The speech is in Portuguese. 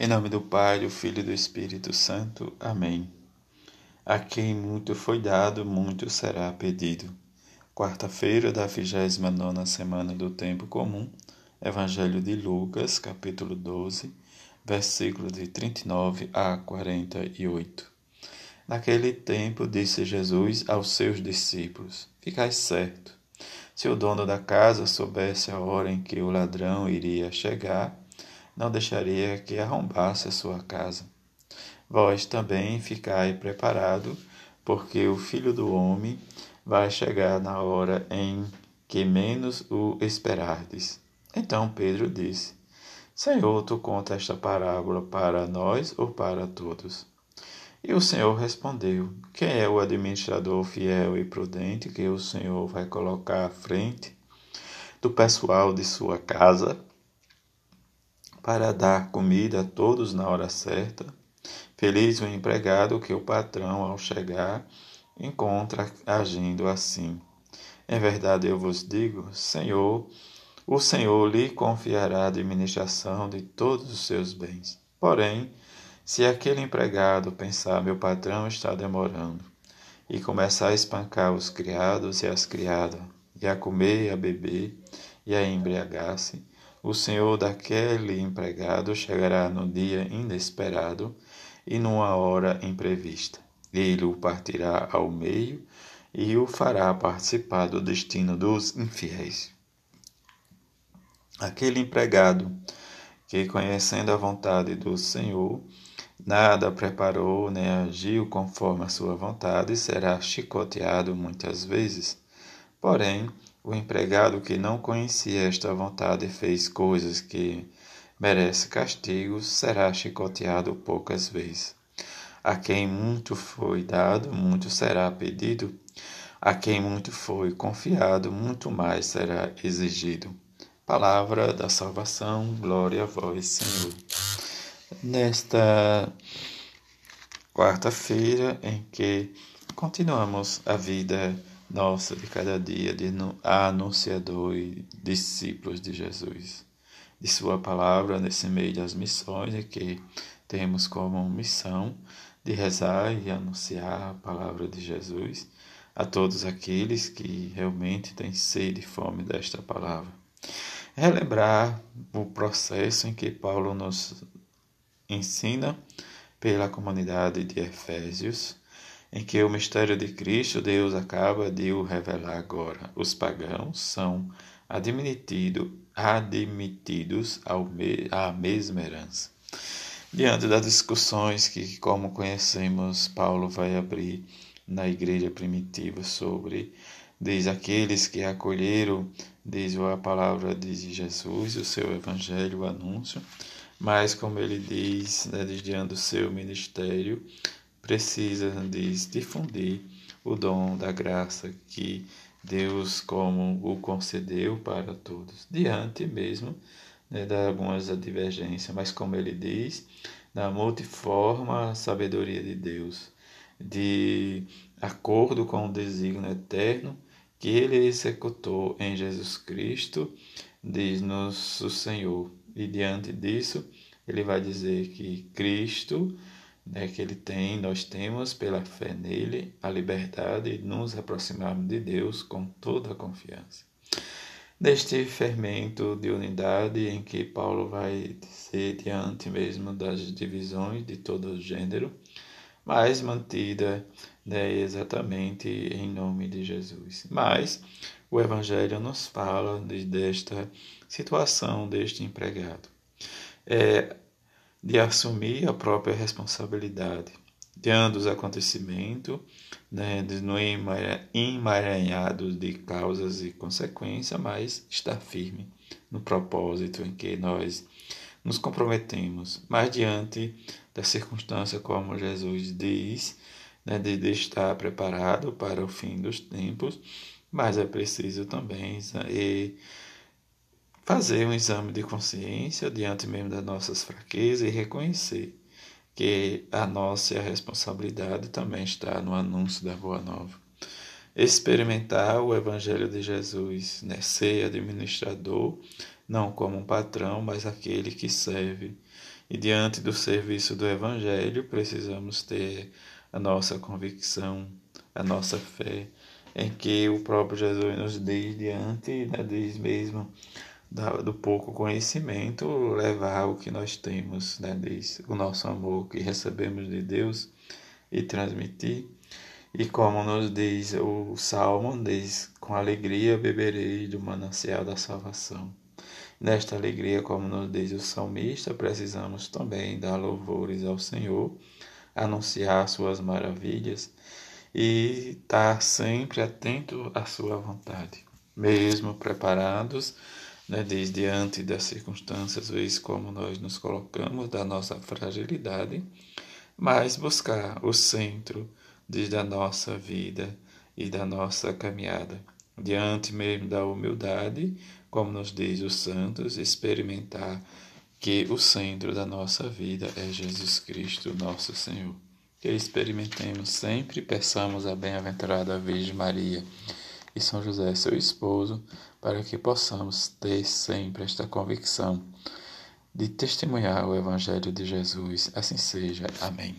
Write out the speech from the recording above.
Em nome do Pai, do Filho e do Espírito Santo. Amém. A quem muito foi dado, muito será pedido. Quarta-feira da 29 semana do Tempo Comum, Evangelho de Lucas, capítulo 12, versículos de 39 a 48. Naquele tempo disse Jesus aos seus discípulos: Ficai certo. Se o dono da casa soubesse a hora em que o ladrão iria chegar, não deixaria que arrombasse a sua casa. Vós também ficai preparado, porque o filho do homem vai chegar na hora em que menos o esperardes. Então Pedro disse: Senhor, tu conta esta parábola para nós ou para todos? E o Senhor respondeu: Quem é o administrador fiel e prudente que o Senhor vai colocar à frente do pessoal de sua casa para dar comida a todos na hora certa. Feliz o empregado que o patrão, ao chegar, encontra agindo assim. Em verdade eu vos digo, Senhor, o Senhor lhe confiará a administração de todos os seus bens. Porém, se aquele empregado pensar, meu patrão está demorando, e começar a espancar os criados e as criadas, e a comer e a beber, e a embriagar-se, o senhor daquele empregado chegará no dia inesperado e numa hora imprevista. Ele o partirá ao meio e o fará participar do destino dos infiéis. Aquele empregado que, conhecendo a vontade do Senhor, nada preparou nem agiu conforme a sua vontade, será chicoteado muitas vezes. Porém, o empregado que não conhecia esta vontade e fez coisas que merece castigo, será chicoteado poucas vezes. A quem muito foi dado, muito será pedido. A quem muito foi confiado, muito mais será exigido. Palavra da salvação, glória a vós, Senhor. Nesta quarta-feira em que continuamos a vida nossa de cada dia de anunciador e discípulos de Jesus. De Sua palavra nesse meio das missões, e que temos como missão de rezar e anunciar a palavra de Jesus a todos aqueles que realmente têm sede e fome desta palavra. Relembrar o processo em que Paulo nos ensina pela comunidade de Efésios em que o mistério de Cristo Deus acaba de o revelar agora. Os pagãos são admitido, admitidos ao me, à mesma herança. Diante das discussões que, como conhecemos, Paulo vai abrir na igreja primitiva sobre diz aqueles que acolheram diz a palavra de Jesus, o seu evangelho, o anúncio, mas como ele diz, né, diante o seu ministério, precisa diz, difundir o dom da graça que Deus como o concedeu para todos, diante mesmo né, de algumas divergências, mas como ele diz, na multiforme sabedoria de Deus, de acordo com o desígnio eterno que ele executou em Jesus Cristo, diz-nos o Senhor. E diante disso, ele vai dizer que Cristo né, que ele tem, nós temos pela fé nele a liberdade de nos aproximarmos de Deus com toda a confiança. Neste fermento de unidade em que Paulo vai ser diante mesmo das divisões de todo gênero, mas mantida né, exatamente em nome de Jesus. Mas o Evangelho nos fala de, desta situação deste empregado. É, de assumir a própria responsabilidade diante dos acontecimentos, né, no emaranhado de causas e consequências, mas estar firme no propósito em que nós nos comprometemos, mas diante da circunstância, como Jesus diz, né, de, de estar preparado para o fim dos tempos, mas é preciso também e fazer um exame de consciência diante mesmo das nossas fraquezas e reconhecer que a nossa responsabilidade também está no anúncio da Boa Nova. Experimentar o Evangelho de Jesus, né? ser administrador, não como um patrão, mas aquele que serve, E diante do serviço do Evangelho, precisamos ter a nossa convicção, a nossa fé, em que o próprio Jesus nos diz diante, né, diz mesmo, do pouco conhecimento, levar o que nós temos, né, o nosso amor que recebemos de Deus e transmitir. E como nos diz o Salmo, diz, com alegria beberei do manancial da salvação. Nesta alegria, como nos diz o salmista, precisamos também dar louvores ao Senhor, anunciar suas maravilhas e estar sempre atento à sua vontade, mesmo preparados né, desde diante das circunstâncias, vez como nós nos colocamos da nossa fragilidade, mas buscar o centro desde a nossa vida e da nossa caminhada. Diante mesmo da humildade, como nos diz os santos, experimentar que o centro da nossa vida é Jesus Cristo, nosso Senhor. Que experimentemos sempre, peçamos a bem-aventurada Virgem Maria e São José, seu esposo, para que possamos ter sempre esta convicção de testemunhar o Evangelho de Jesus. Assim seja. Amém.